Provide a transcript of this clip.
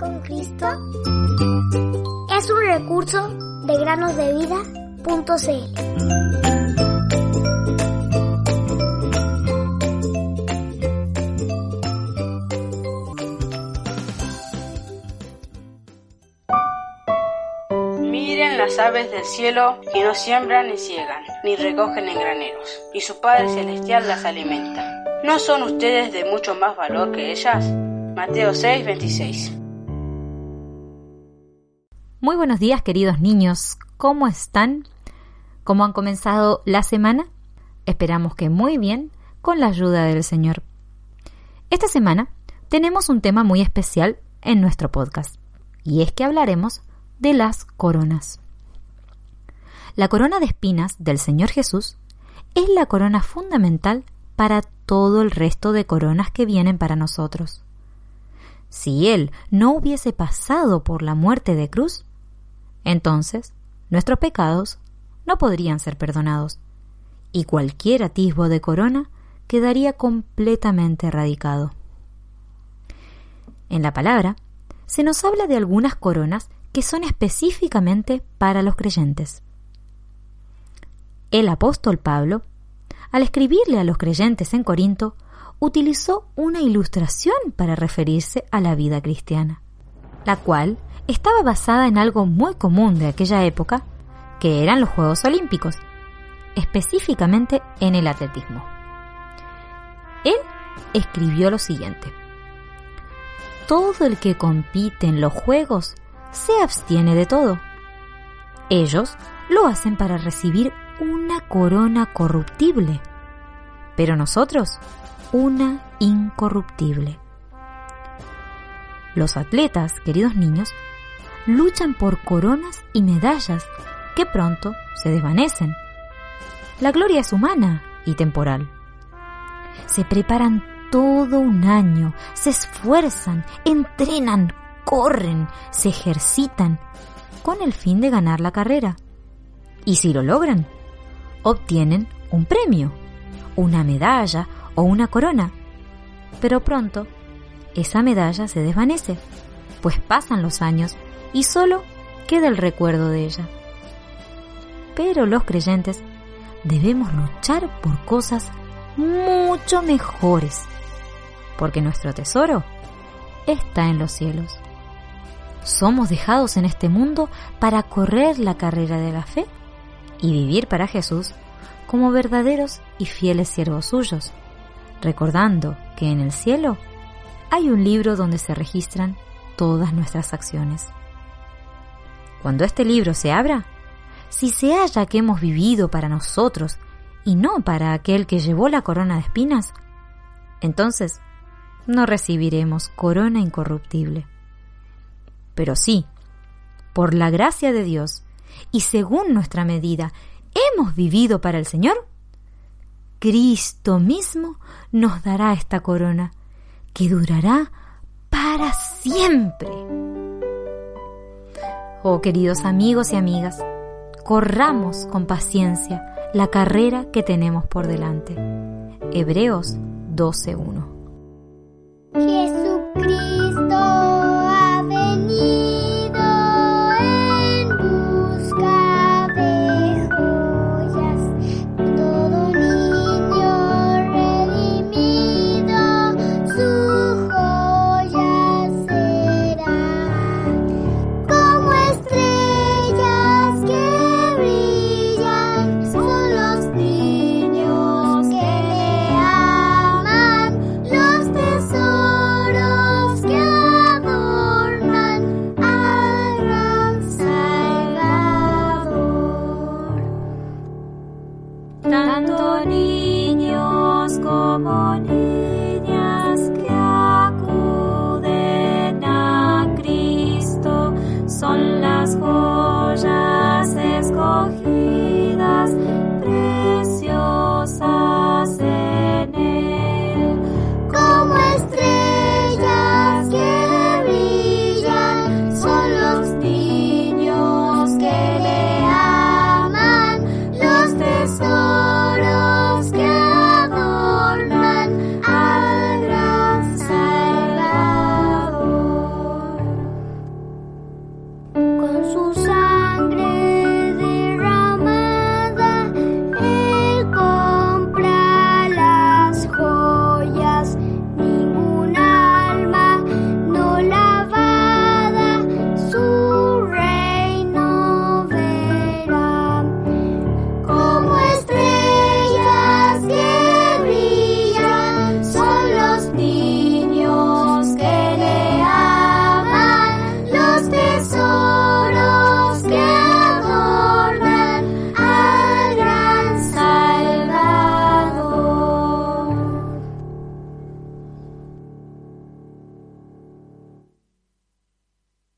con Cristo es un recurso de granosdevida.cl. Las aves del cielo que no siembran ni ciegan, ni recogen en graneros, y su Padre Celestial las alimenta. ¿No son ustedes de mucho más valor que ellas? Mateo 6, 26. Muy buenos días queridos niños, ¿cómo están? ¿Cómo han comenzado la semana? Esperamos que muy bien, con la ayuda del Señor. Esta semana tenemos un tema muy especial en nuestro podcast, y es que hablaremos de las coronas. La corona de espinas del Señor Jesús es la corona fundamental para todo el resto de coronas que vienen para nosotros. Si Él no hubiese pasado por la muerte de cruz, entonces nuestros pecados no podrían ser perdonados y cualquier atisbo de corona quedaría completamente erradicado. En la palabra se nos habla de algunas coronas que son específicamente para los creyentes. El apóstol Pablo, al escribirle a los creyentes en Corinto, utilizó una ilustración para referirse a la vida cristiana, la cual estaba basada en algo muy común de aquella época, que eran los Juegos Olímpicos, específicamente en el atletismo. Él escribió lo siguiente. Todo el que compite en los Juegos se abstiene de todo. Ellos lo hacen para recibir una corona corruptible, pero nosotros una incorruptible. Los atletas, queridos niños, luchan por coronas y medallas que pronto se desvanecen. La gloria es humana y temporal. Se preparan todo un año, se esfuerzan, entrenan, corren, se ejercitan, con el fin de ganar la carrera. Y si lo logran, obtienen un premio, una medalla o una corona. Pero pronto, esa medalla se desvanece, pues pasan los años y solo queda el recuerdo de ella. Pero los creyentes debemos luchar por cosas mucho mejores, porque nuestro tesoro está en los cielos. Somos dejados en este mundo para correr la carrera de la fe y vivir para Jesús como verdaderos y fieles siervos suyos, recordando que en el cielo hay un libro donde se registran todas nuestras acciones. Cuando este libro se abra, si se halla que hemos vivido para nosotros y no para aquel que llevó la corona de espinas, entonces no recibiremos corona incorruptible. Pero sí, por la gracia de Dios y según nuestra medida, hemos vivido para el Señor, Cristo mismo nos dará esta corona que durará para siempre. Oh queridos amigos y amigas, corramos con paciencia la carrera que tenemos por delante. Hebreos 12.1 Jesucristo 树上。